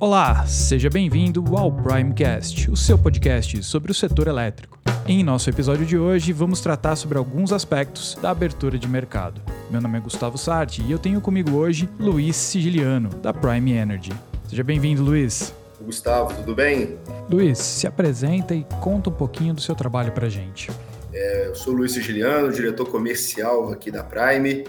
Olá, seja bem-vindo ao Primecast, o seu podcast sobre o setor elétrico. Em nosso episódio de hoje, vamos tratar sobre alguns aspectos da abertura de mercado. Meu nome é Gustavo Sarti e eu tenho comigo hoje Luiz Sigiliano, da Prime Energy. Seja bem-vindo, Luiz. Gustavo, tudo bem? Luiz, se apresenta e conta um pouquinho do seu trabalho para gente. É, eu sou Luiz Sigiliano, diretor comercial aqui da Prime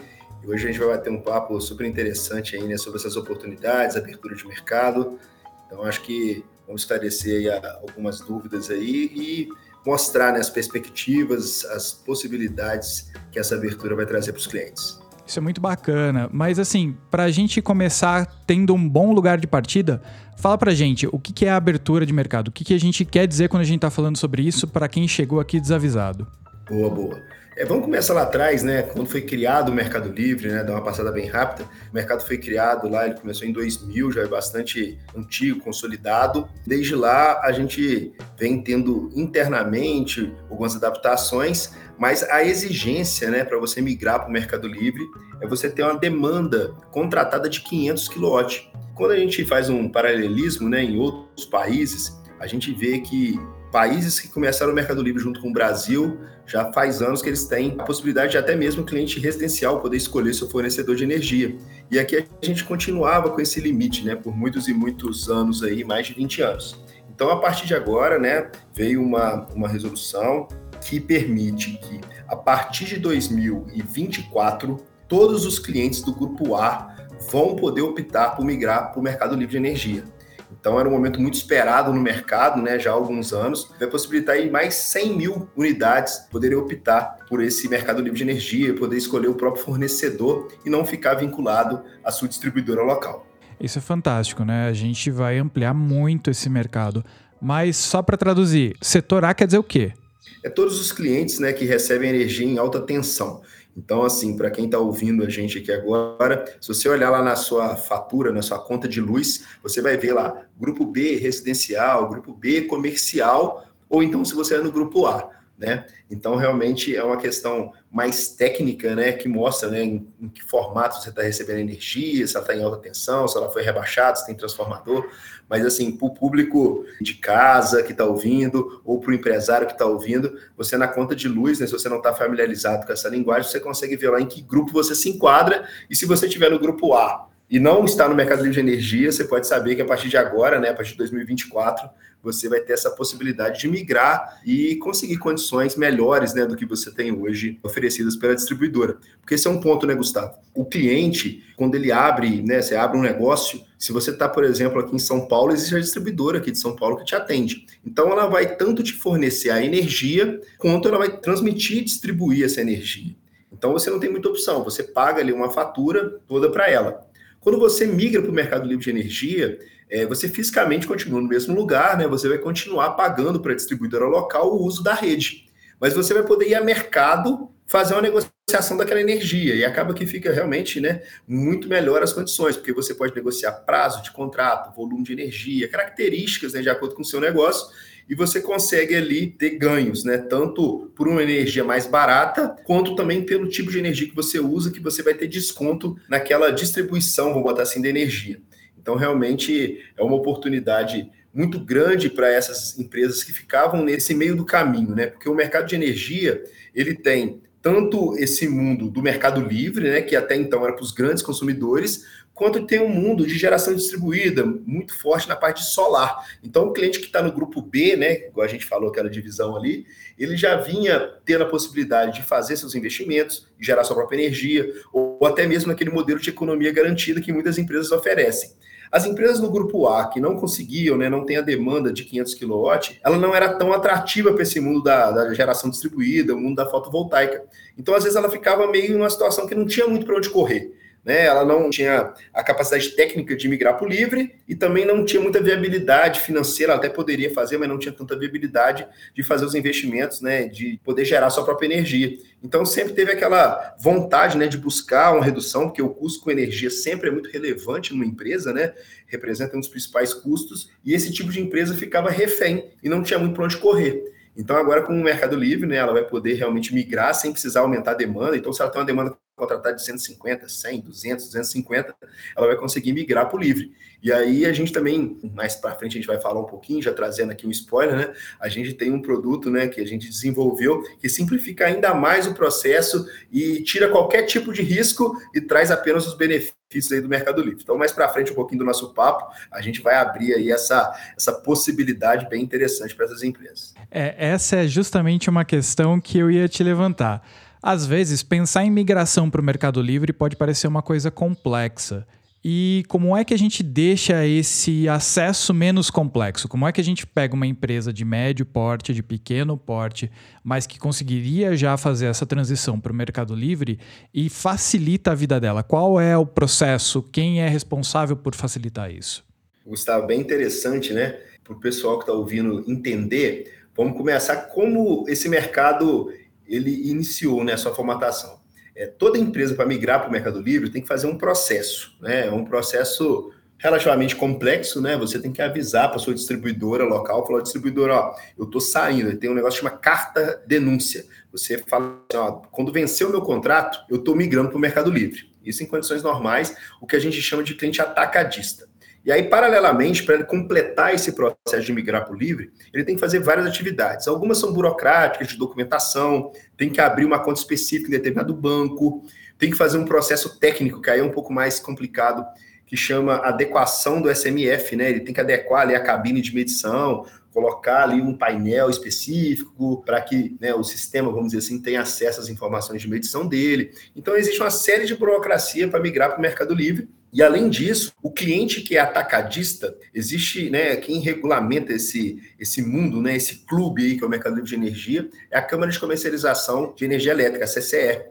e hoje a gente vai bater um papo super interessante aí, né, sobre essas oportunidades, abertura de mercado. Então, acho que vamos esclarecer aí algumas dúvidas aí e mostrar né, as perspectivas, as possibilidades que essa abertura vai trazer para os clientes. Isso é muito bacana, mas assim, para a gente começar tendo um bom lugar de partida, fala para a gente o que é a abertura de mercado, o que a gente quer dizer quando a gente está falando sobre isso para quem chegou aqui desavisado. Boa, boa. É, vamos começar lá atrás, né? Quando foi criado o Mercado Livre, né? Dar uma passada bem rápida. O mercado foi criado lá, ele começou em 2000, já é bastante antigo, consolidado. Desde lá, a gente vem tendo internamente algumas adaptações, mas a exigência, né, para você migrar para o Mercado Livre é você ter uma demanda contratada de 500 kW. Quando a gente faz um paralelismo, né, em outros países, a gente vê que países que começaram o Mercado Livre junto com o Brasil, já faz anos que eles têm a possibilidade de até mesmo o cliente residencial poder escolher seu fornecedor de energia. E aqui a gente continuava com esse limite, né, por muitos e muitos anos aí, mais de 20 anos. Então, a partir de agora, né, veio uma, uma resolução que permite que, a partir de 2024, todos os clientes do Grupo A vão poder optar por migrar para o mercado livre de energia. Então era um momento muito esperado no mercado, né, já há alguns anos, vai possibilitar aí mais 100 mil unidades poderem optar por esse mercado livre de energia, poder escolher o próprio fornecedor e não ficar vinculado à sua distribuidora local. Isso é fantástico, né? A gente vai ampliar muito esse mercado. Mas só para traduzir, setor A quer dizer o quê? É todos os clientes né, que recebem energia em alta tensão. Então, assim, para quem está ouvindo a gente aqui agora, se você olhar lá na sua fatura, na sua conta de luz, você vai ver lá grupo B residencial, grupo B comercial, ou então se você é no grupo A né? Então, realmente é uma questão mais técnica, né? Que mostra né, em, em que formato você está recebendo energia, se ela está em alta tensão, se ela foi rebaixada, se tem transformador. Mas, assim, para o público de casa que está ouvindo, ou para o empresário que está ouvindo, você na conta de luz, né? Se você não está familiarizado com essa linguagem, você consegue ver lá em que grupo você se enquadra. E se você estiver no grupo A, e não está no mercado livre de energia, você pode saber que a partir de agora, né, a partir de 2024, você vai ter essa possibilidade de migrar e conseguir condições melhores né, do que você tem hoje oferecidas pela distribuidora. Porque esse é um ponto, né, Gustavo? O cliente, quando ele abre, né, você abre um negócio, se você está, por exemplo, aqui em São Paulo, existe a distribuidora aqui de São Paulo que te atende. Então, ela vai tanto te fornecer a energia, quanto ela vai transmitir e distribuir essa energia. Então, você não tem muita opção, você paga ali uma fatura toda para ela. Quando você migra para o mercado livre de energia, é, você fisicamente continua no mesmo lugar, né? Você vai continuar pagando para a distribuidora local o uso da rede. Mas você vai poder ir a mercado fazer uma negociação daquela energia e acaba que fica realmente né, muito melhor as condições, porque você pode negociar prazo de contrato, volume de energia, características né, de acordo com o seu negócio e você consegue ali ter ganhos, né? Tanto por uma energia mais barata, quanto também pelo tipo de energia que você usa, que você vai ter desconto naquela distribuição, vamos botar assim, de energia. Então, realmente é uma oportunidade muito grande para essas empresas que ficavam nesse meio do caminho, né? Porque o mercado de energia ele tem tanto esse mundo do mercado livre, né, que até então era para os grandes consumidores, quanto tem um mundo de geração distribuída muito forte na parte solar. Então, o cliente que está no grupo B, né, igual a gente falou aquela divisão ali, ele já vinha tendo a possibilidade de fazer seus investimentos, gerar sua própria energia, ou até mesmo naquele modelo de economia garantida que muitas empresas oferecem. As empresas no grupo A que não conseguiam, né, não tem a demanda de 500 kW, ela não era tão atrativa para esse mundo da, da, geração distribuída, o mundo da fotovoltaica. Então, às vezes, ela ficava meio em uma situação que não tinha muito para onde correr. Né? Ela não tinha a capacidade técnica de migrar para o livre e também não tinha muita viabilidade financeira, ela até poderia fazer, mas não tinha tanta viabilidade de fazer os investimentos, né? de poder gerar sua própria energia. Então sempre teve aquela vontade né, de buscar uma redução, porque o custo com energia sempre é muito relevante numa empresa, né? representa um dos principais custos, e esse tipo de empresa ficava refém e não tinha muito para onde correr. Então, agora com o Mercado Livre, né, ela vai poder realmente migrar sem precisar aumentar a demanda. Então, se ela tem uma demanda contratar de 150, 100, 200, 250, ela vai conseguir migrar para o livre. E aí a gente também, mais para frente a gente vai falar um pouquinho, já trazendo aqui um spoiler, né? A gente tem um produto, né, que a gente desenvolveu que simplifica ainda mais o processo e tira qualquer tipo de risco e traz apenas os benefícios aí do Mercado Livre. Então, mais para frente um pouquinho do nosso papo, a gente vai abrir aí essa, essa possibilidade bem interessante para essas empresas. É, essa é justamente uma questão que eu ia te levantar. Às vezes, pensar em migração para o Mercado Livre pode parecer uma coisa complexa. E como é que a gente deixa esse acesso menos complexo? Como é que a gente pega uma empresa de médio porte, de pequeno porte, mas que conseguiria já fazer essa transição para o Mercado Livre e facilita a vida dela? Qual é o processo? Quem é responsável por facilitar isso? Gustavo, bem interessante, né? Para o pessoal que está ouvindo entender, vamos começar como esse mercado ele iniciou né, a sua formatação é, toda empresa para migrar para o Mercado Livre tem que fazer um processo, né? É um processo relativamente complexo, né? Você tem que avisar para sua distribuidora local, falar, distribuidora, ó, eu estou saindo, tem um negócio que chama carta denúncia. Você fala assim, ó, quando vencer o meu contrato, eu estou migrando para o Mercado Livre. Isso em condições normais, o que a gente chama de cliente atacadista. E aí, paralelamente, para ele completar esse processo de migrar para o livre, ele tem que fazer várias atividades. Algumas são burocráticas, de documentação, tem que abrir uma conta específica em determinado banco, tem que fazer um processo técnico, que aí é um pouco mais complicado, que chama adequação do SMF, né? Ele tem que adequar ali a cabine de medição, colocar ali um painel específico para que né, o sistema, vamos dizer assim, tenha acesso às informações de medição dele. Então, existe uma série de burocracia para migrar para o Mercado Livre e além disso, o cliente que é atacadista, existe, né, quem regulamenta esse, esse mundo, né, esse clube aí que é o Mercado Livre de Energia, é a Câmara de Comercialização de Energia Elétrica, a CCE.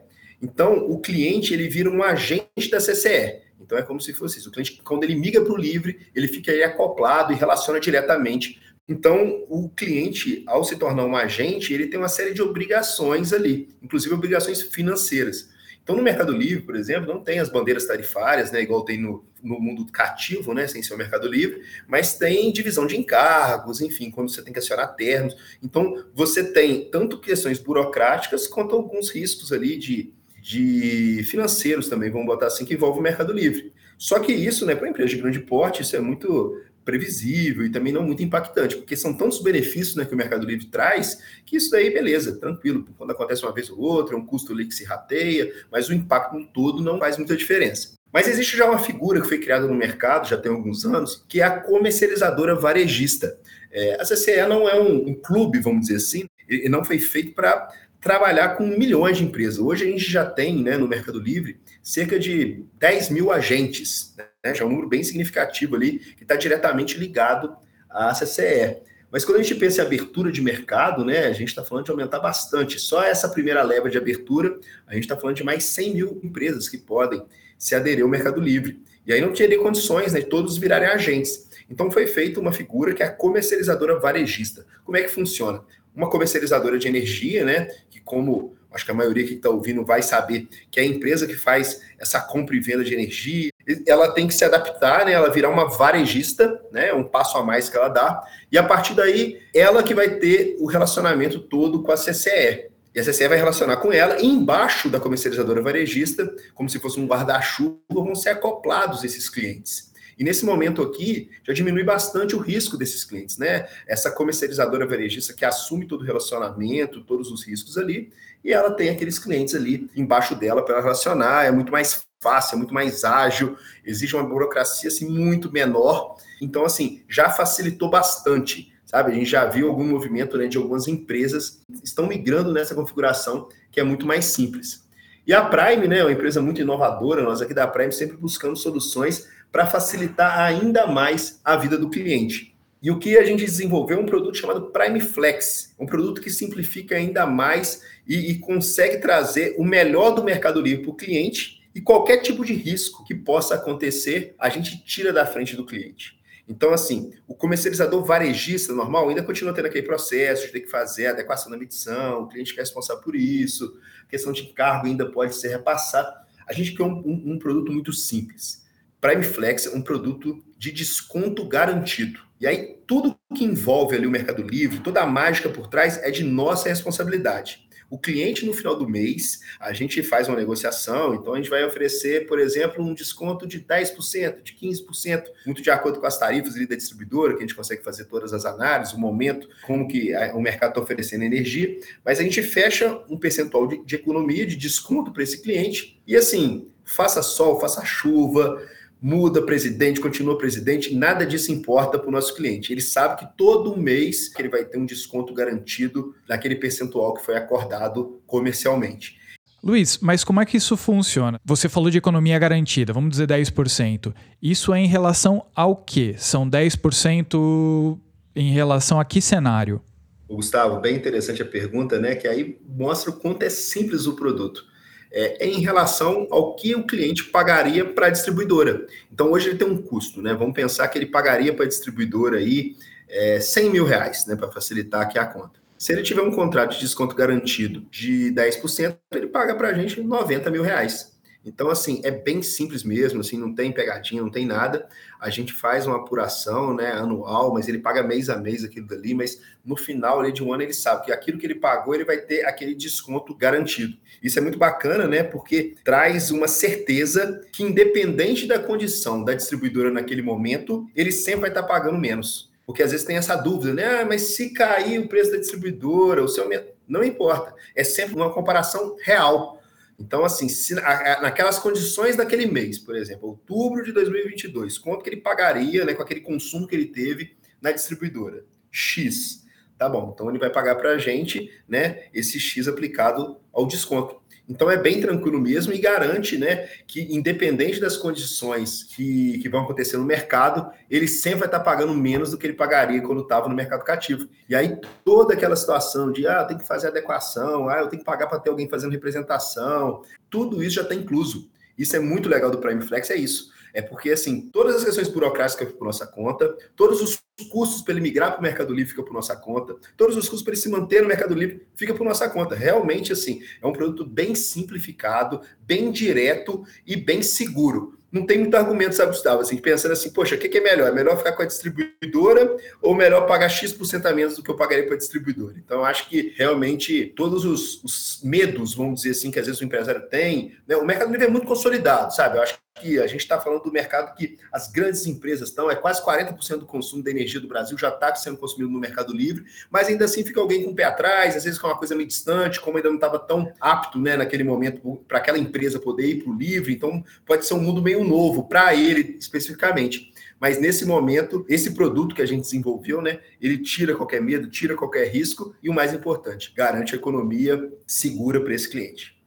Então, o cliente ele vira um agente da CCE. Então é como se fosse isso. O cliente, quando ele migra para o livre, ele fica aí acoplado e relaciona diretamente. Então, o cliente, ao se tornar um agente, ele tem uma série de obrigações ali, inclusive obrigações financeiras. Então, no Mercado Livre, por exemplo, não tem as bandeiras tarifárias, né, igual tem no, no mundo cativo, né, sem ser o Mercado Livre, mas tem divisão de encargos, enfim, quando você tem que acionar termos. Então, você tem tanto questões burocráticas quanto alguns riscos ali de, de financeiros também, vamos botar assim, que envolve o Mercado Livre. Só que isso, né, para uma empresa de grande porte, isso é muito previsível e também não muito impactante, porque são tantos benefícios né, que o Mercado Livre traz, que isso daí, beleza, tranquilo. Quando acontece uma vez ou outra, é um custo ali que se rateia, mas o impacto no todo não faz muita diferença. Mas existe já uma figura que foi criada no mercado, já tem alguns anos, que é a comercializadora varejista. É, a CCE não é um, um clube, vamos dizer assim, e não foi feito para trabalhar com milhões de empresas. Hoje a gente já tem né, no Mercado Livre cerca de 10 mil agentes, né, já é um número bem significativo ali, que está diretamente ligado à CCE. Mas quando a gente pensa em abertura de mercado, né, a gente está falando de aumentar bastante. Só essa primeira leva de abertura, a gente está falando de mais 100 mil empresas que podem se aderir ao Mercado Livre. E aí não teria condições né, de todos virarem agentes. Então foi feita uma figura que é a comercializadora varejista. Como é que funciona? uma comercializadora de energia, né? Que como acho que a maioria que está ouvindo vai saber que é a empresa que faz essa compra e venda de energia, ela tem que se adaptar, né? Ela virar uma varejista, né? Um passo a mais que ela dá. E a partir daí, ela que vai ter o relacionamento todo com a CCE. E a CCE vai relacionar com ela, e embaixo da comercializadora varejista, como se fosse um guarda-chuva, vão ser acoplados esses clientes. E nesse momento aqui, já diminui bastante o risco desses clientes, né? Essa comercializadora varejista que assume todo o relacionamento, todos os riscos ali, e ela tem aqueles clientes ali embaixo dela para relacionar, é muito mais fácil, é muito mais ágil, exige uma burocracia assim muito menor. Então, assim, já facilitou bastante, sabe? A gente já viu algum movimento né, de algumas empresas estão migrando nessa configuração que é muito mais simples. E a Prime, né, é uma empresa muito inovadora, nós aqui da Prime sempre buscando soluções para facilitar ainda mais a vida do cliente. E o que a gente desenvolveu é um produto chamado Prime Flex, um produto que simplifica ainda mais e, e consegue trazer o melhor do Mercado Livre para o cliente e qualquer tipo de risco que possa acontecer, a gente tira da frente do cliente. Então, assim, o comercializador varejista normal ainda continua tendo aquele processo de ter que fazer adequação da medição, o cliente que é responsável por isso, questão de encargo ainda pode ser repassado. A gente criou um, um, um produto muito simples. Prime Flex é um produto de desconto garantido. E aí, tudo que envolve ali o Mercado Livre, toda a mágica por trás é de nossa responsabilidade. O cliente, no final do mês, a gente faz uma negociação, então a gente vai oferecer, por exemplo, um desconto de 10%, de 15%, muito de acordo com as tarifas da distribuidora, que a gente consegue fazer todas as análises, o momento, como que o mercado está oferecendo energia, mas a gente fecha um percentual de, de economia, de desconto para esse cliente, e assim, faça sol, faça chuva, muda presidente, continua presidente, nada disso importa para o nosso cliente. Ele sabe que todo mês ele vai ter um desconto garantido naquele percentual que foi acordado comercialmente. Luiz, mas como é que isso funciona? Você falou de economia garantida, vamos dizer 10%. Isso é em relação ao quê? São 10% em relação a que cenário? Gustavo, bem interessante a pergunta, né? Que aí mostra o quanto é simples o produto é, em relação ao que o cliente pagaria para a distribuidora. Então, hoje ele tem um custo, né? Vamos pensar que ele pagaria para a distribuidora aí é, 100 mil reais, né? Para facilitar aqui a conta. Se ele tiver um contrato de desconto garantido de 10%, ele paga para a gente 90 mil reais. Então, assim, é bem simples mesmo, assim, não tem pegadinha, não tem nada. A gente faz uma apuração, né, anual, mas ele paga mês a mês aquilo dali, mas no final ali, de um ano ele sabe que aquilo que ele pagou, ele vai ter aquele desconto garantido. Isso é muito bacana, né, porque traz uma certeza que independente da condição da distribuidora naquele momento, ele sempre vai estar pagando menos. Porque às vezes tem essa dúvida, né? Ah, mas se cair o preço da distribuidora, o seu não importa. É sempre uma comparação real. Então, assim, se, naquelas condições daquele mês, por exemplo, outubro de 2022, quanto que ele pagaria né, com aquele consumo que ele teve na distribuidora? X. Tá bom, então ele vai pagar para a gente né, esse X aplicado ao desconto. Então é bem tranquilo mesmo e garante né, que, independente das condições que, que vão acontecer no mercado, ele sempre vai estar pagando menos do que ele pagaria quando estava no mercado cativo. E aí toda aquela situação de ah, tem que fazer adequação, ah, eu tenho que pagar para ter alguém fazendo representação, tudo isso já está incluso. Isso é muito legal do Prime Flex, é isso. É porque, assim, todas as questões burocráticas por nossa conta, todos os custos para ele migrar para o Mercado Livre ficam por nossa conta, todos os custos para ele se manter no Mercado Livre fica por nossa conta. Realmente, assim, é um produto bem simplificado, bem direto e bem seguro não tem muito argumento, sabe, Gustavo? Assim, pensando assim, poxa, o que, é melhor? É melhor ficar com a distribuidora ou melhor pagar X% a menos do que eu pagaria para a distribuidora? Então, acho que realmente todos os, os, medos, vamos dizer assim, que às vezes o empresário tem, né? o Mercado Livre é muito consolidado, sabe? Eu acho que a gente está falando do mercado que as grandes empresas estão, é quase 40% do consumo da energia do Brasil já está sendo consumido no Mercado Livre, mas ainda assim fica alguém com o pé atrás, às vezes com uma coisa meio distante, como ainda não estava tão apto né, naquele momento para aquela empresa poder ir para o livre, então pode ser um mundo meio novo para ele especificamente. Mas nesse momento, esse produto que a gente desenvolveu, né, ele tira qualquer medo, tira qualquer risco e o mais importante, garante a economia segura para esse cliente.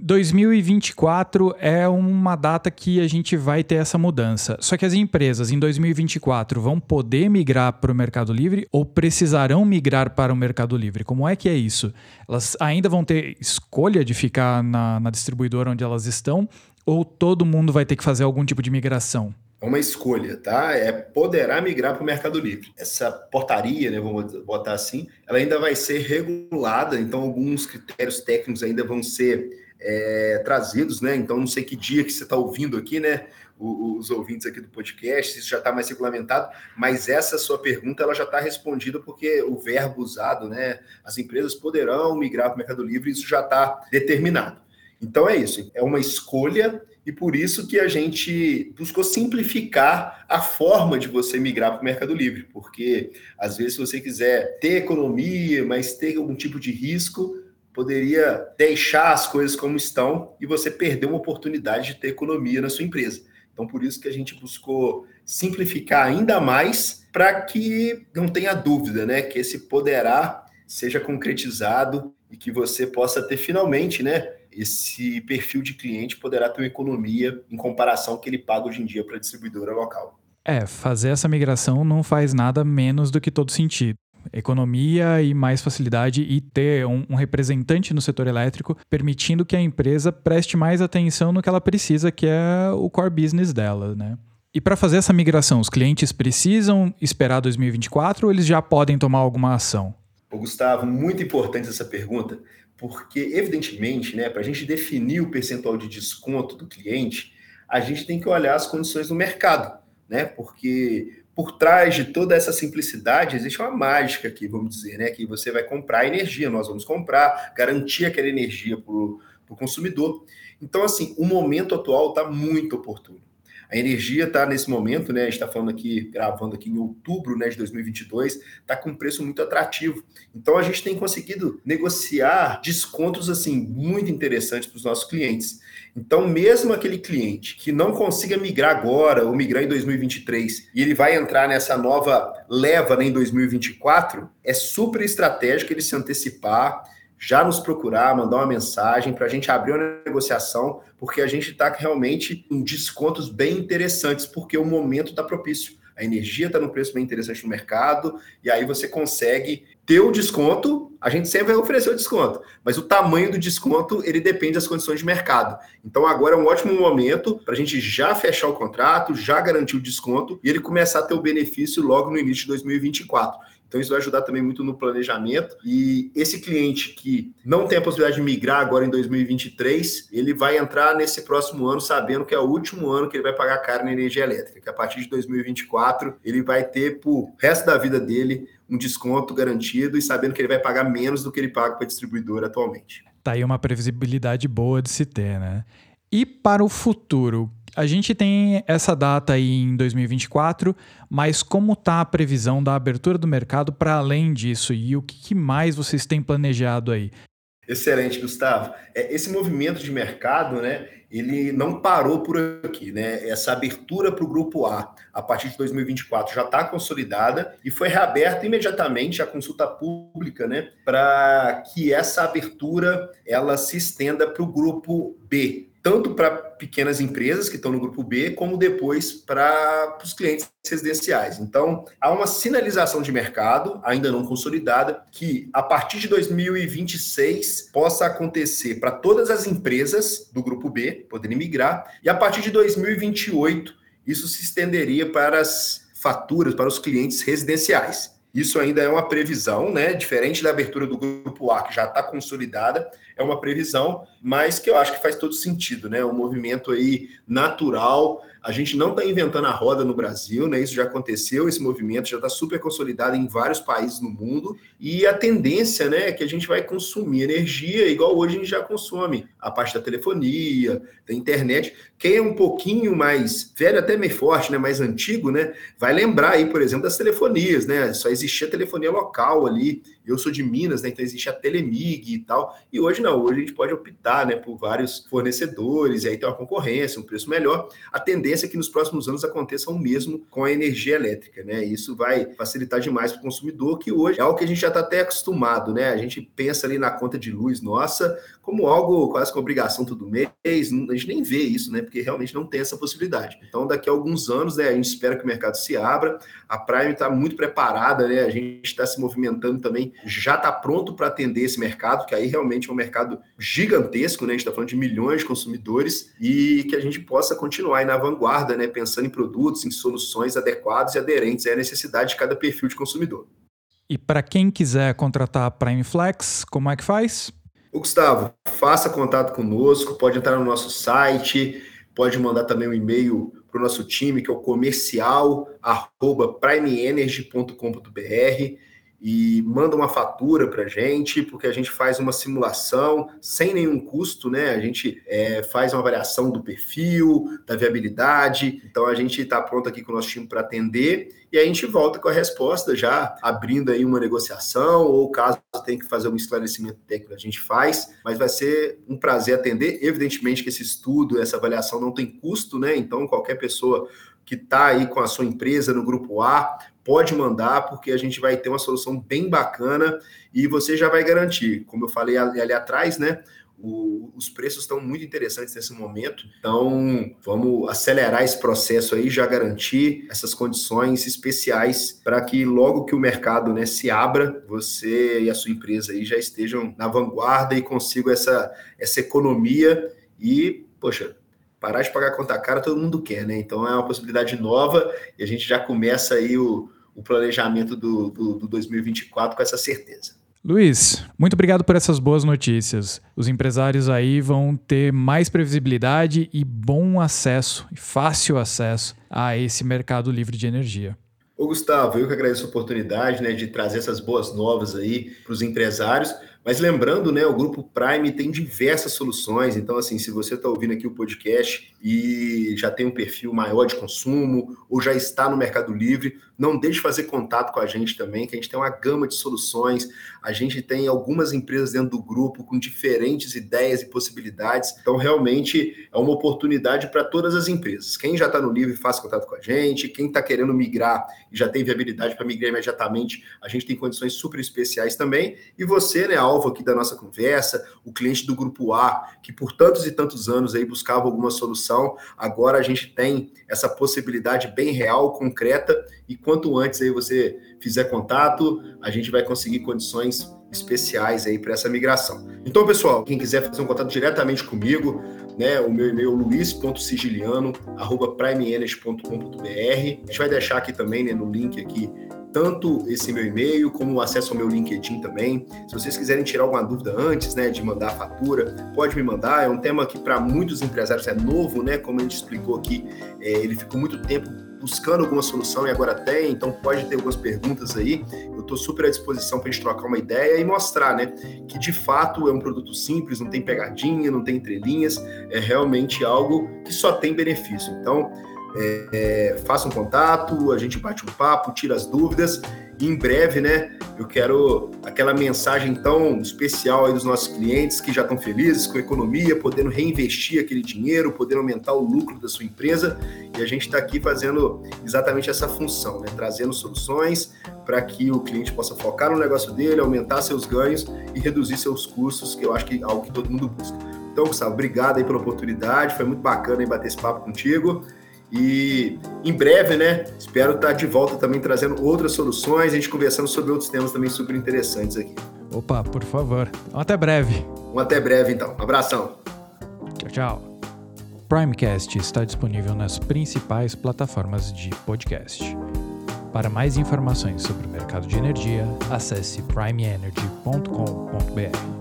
2024 é uma data que a gente vai ter essa mudança. Só que as empresas em 2024 vão poder migrar para o Mercado Livre ou precisarão migrar para o Mercado Livre? Como é que é isso? Elas ainda vão ter escolha de ficar na, na distribuidora onde elas estão ou todo mundo vai ter que fazer algum tipo de migração? É uma escolha, tá? É poderá migrar para o Mercado Livre. Essa portaria, né, vamos botar assim, ela ainda vai ser regulada, então alguns critérios técnicos ainda vão ser é, trazidos, né? Então, não sei que dia que você está ouvindo aqui, né? Os, ouvintes aqui do podcast, isso já está mais regulamentado, mas essa sua pergunta ela já está respondida porque o verbo usado, né? As empresas poderão migrar para o Mercado Livre, isso já está determinado. Então é isso, é uma escolha e por isso que a gente buscou simplificar a forma de você migrar para o Mercado Livre, porque às vezes se você quiser ter economia, mas ter algum tipo de risco, poderia deixar as coisas como estão e você perder uma oportunidade de ter economia na sua empresa. Então, por isso que a gente buscou simplificar ainda mais para que não tenha dúvida, né? Que esse poderá seja concretizado e que você possa ter finalmente, né? Esse perfil de cliente poderá ter uma economia em comparação que ele paga hoje em dia para a distribuidora local. É, fazer essa migração não faz nada menos do que todo sentido economia e mais facilidade e ter um, um, representante no setor elétrico, permitindo que a empresa preste mais atenção no que ela precisa, que é o core business dela, né? E para fazer essa migração, os clientes precisam esperar 2024 ou eles já podem tomar alguma ação? Ô, Gustavo, muito importante essa pergunta, porque, evidentemente, né, para a gente definir o percentual de desconto do cliente, a gente tem que olhar as condições do mercado, né? Porque por trás de toda essa simplicidade existe uma mágica aqui, vamos dizer, né? Que você vai comprar energia, nós vamos comprar, garantir aquela energia para o consumidor. Então, assim, o momento atual está muito oportuno. A energia está nesse momento, né? A gente está falando aqui, gravando aqui em outubro né, de 2022, está com um preço muito atrativo. Então a gente tem conseguido negociar descontos assim muito interessantes para os nossos clientes. Então, mesmo aquele cliente que não consiga migrar agora ou migrar em 2023 e ele vai entrar nessa nova leva né, em 2024, é super estratégico ele se antecipar já nos procurar, mandar uma mensagem para a gente abrir uma negociação, porque a gente está realmente em descontos bem interessantes, porque o momento está propício. A energia está no preço bem interessante no mercado, e aí você consegue ter o desconto, a gente sempre vai oferecer o desconto, mas o tamanho do desconto, ele depende das condições de mercado. Então agora é um ótimo momento para a gente já fechar o contrato, já garantir o desconto, e ele começar a ter o benefício logo no início de 2024. Então, isso vai ajudar também muito no planejamento. E esse cliente que não tem a possibilidade de migrar agora em 2023, ele vai entrar nesse próximo ano sabendo que é o último ano que ele vai pagar caro na energia elétrica, que a partir de 2024 ele vai ter, por resto da vida dele, um desconto garantido e sabendo que ele vai pagar menos do que ele paga para a distribuidora atualmente. Tá aí uma previsibilidade boa de se ter, né? E para o futuro, a gente tem essa data aí em 2024, mas como está a previsão da abertura do mercado para além disso e o que mais vocês têm planejado aí? Excelente, Gustavo. É, esse movimento de mercado, né, ele não parou por aqui, né? Essa abertura para o grupo A a partir de 2024 já está consolidada e foi reaberta imediatamente a consulta pública, né, para que essa abertura ela se estenda para o grupo B, tanto para pequenas empresas que estão no grupo B, como depois para os clientes residenciais. Então, há uma sinalização de mercado, ainda não consolidada, que a partir de 2026 possa acontecer para todas as empresas do grupo B poderem migrar, e a partir de 2028 isso se estenderia para as faturas, para os clientes residenciais. Isso ainda é uma previsão, né? Diferente da abertura do grupo A, que já está consolidada, é uma previsão, mas que eu acho que faz todo sentido, né? Um movimento aí natural. A gente não está inventando a roda no Brasil, né? Isso já aconteceu, esse movimento já está super consolidado em vários países no mundo. E a tendência, né, é que a gente vai consumir energia igual hoje a gente já consome. A parte da telefonia, da internet. Quem é um pouquinho mais velho, até meio forte, né? Mais antigo, né? Vai lembrar aí, por exemplo, das telefonias, né? Só existia telefonia local ali. Eu sou de Minas, né? Então existe a Telemig e tal. E hoje não, hoje a gente pode optar, né, por vários fornecedores, e aí tem uma concorrência, um preço melhor. A tendência é que nos próximos anos aconteça o mesmo com a energia elétrica, né? Isso vai facilitar demais para o consumidor, que hoje é algo que a gente já está até acostumado, né? A gente pensa ali na conta de luz nossa como algo quase com obrigação todo mês, a gente nem vê isso, né? Porque realmente não tem essa possibilidade. Então, daqui a alguns anos, né, a gente espera que o mercado se abra. A Prime está muito preparada, né? A gente está se movimentando também já está pronto para atender esse mercado, que aí realmente é um mercado gigantesco, né? A gente está falando de milhões de consumidores e que a gente possa continuar aí na vanguarda, né? Pensando em produtos, em soluções adequadas e aderentes à necessidade de cada perfil de consumidor. E para quem quiser contratar a Prime Flex, como é que faz? O Gustavo, faça contato conosco, pode entrar no nosso site, pode mandar também um e-mail para o nosso time, que é o comercial arroba primeenergy.com.br e manda uma fatura para a gente, porque a gente faz uma simulação sem nenhum custo, né? A gente é, faz uma avaliação do perfil, da viabilidade. Então a gente está pronto aqui com o nosso time para atender e a gente volta com a resposta já abrindo aí uma negociação ou caso tenha que fazer um esclarecimento técnico a gente faz, mas vai ser um prazer atender. Evidentemente que esse estudo, essa avaliação não tem custo, né? Então qualquer pessoa que está aí com a sua empresa no grupo A, pode mandar, porque a gente vai ter uma solução bem bacana e você já vai garantir. Como eu falei ali, ali atrás, né? O, os preços estão muito interessantes nesse momento, então vamos acelerar esse processo aí, já garantir essas condições especiais para que logo que o mercado né, se abra, você e a sua empresa aí já estejam na vanguarda e consigam essa, essa economia e, poxa, parar de pagar conta cara todo mundo quer, né? Então é uma possibilidade nova e a gente já começa aí o, o planejamento do, do, do 2024 com essa certeza. Luiz, muito obrigado por essas boas notícias. Os empresários aí vão ter mais previsibilidade e bom acesso, fácil acesso a esse mercado livre de energia. Ô Gustavo, eu que agradeço a oportunidade né, de trazer essas boas novas aí para os empresários. Mas lembrando, né, o grupo Prime tem diversas soluções. Então, assim, se você está ouvindo aqui o podcast e já tem um perfil maior de consumo ou já está no Mercado Livre, não deixe de fazer contato com a gente também, que a gente tem uma gama de soluções. A gente tem algumas empresas dentro do grupo com diferentes ideias e possibilidades. Então, realmente é uma oportunidade para todas as empresas. Quem já está no Livre, faça contato com a gente. Quem está querendo migrar e já tem viabilidade para migrar imediatamente, a gente tem condições super especiais também. E você, né, alvo aqui da nossa conversa, o cliente do grupo A, que por tantos e tantos anos aí buscava alguma solução, agora a gente tem essa possibilidade bem real, concreta e quanto antes aí você fizer contato, a gente vai conseguir condições especiais aí para essa migração. Então, pessoal, quem quiser fazer um contato diretamente comigo, né, o meu e-mail é luiz.sigiliano@primeenergy.com.br. A gente vai deixar aqui também, né, no link aqui tanto esse meu e-mail como o acesso ao meu LinkedIn também. Se vocês quiserem tirar alguma dúvida antes, né, de mandar a fatura, pode me mandar. É um tema que para muitos empresários é novo, né? Como a gente explicou aqui, é, ele ficou muito tempo buscando alguma solução e agora tem, então pode ter algumas perguntas aí. Eu estou super à disposição para a gente trocar uma ideia e mostrar, né, que de fato é um produto simples, não tem pegadinha, não tem entrelinhas, é realmente algo que só tem benefício. Então, é, é, faça um contato, a gente bate um papo, tira as dúvidas. Em breve, né, eu quero aquela mensagem tão especial aí dos nossos clientes que já estão felizes com a economia, podendo reinvestir aquele dinheiro, podendo aumentar o lucro da sua empresa. E a gente está aqui fazendo exatamente essa função, né, trazendo soluções para que o cliente possa focar no negócio dele, aumentar seus ganhos e reduzir seus custos, que eu acho que é algo que todo mundo busca. Então, Gustavo, obrigado aí pela oportunidade, foi muito bacana aí bater esse papo contigo. E em breve, né? Espero estar de volta também trazendo outras soluções, a gente conversando sobre outros temas também super interessantes aqui. Opa, por favor. Até breve. Um até breve, então. Um abração. Tchau, tchau. Primecast está disponível nas principais plataformas de podcast. Para mais informações sobre o mercado de energia, acesse primeenergy.com.br.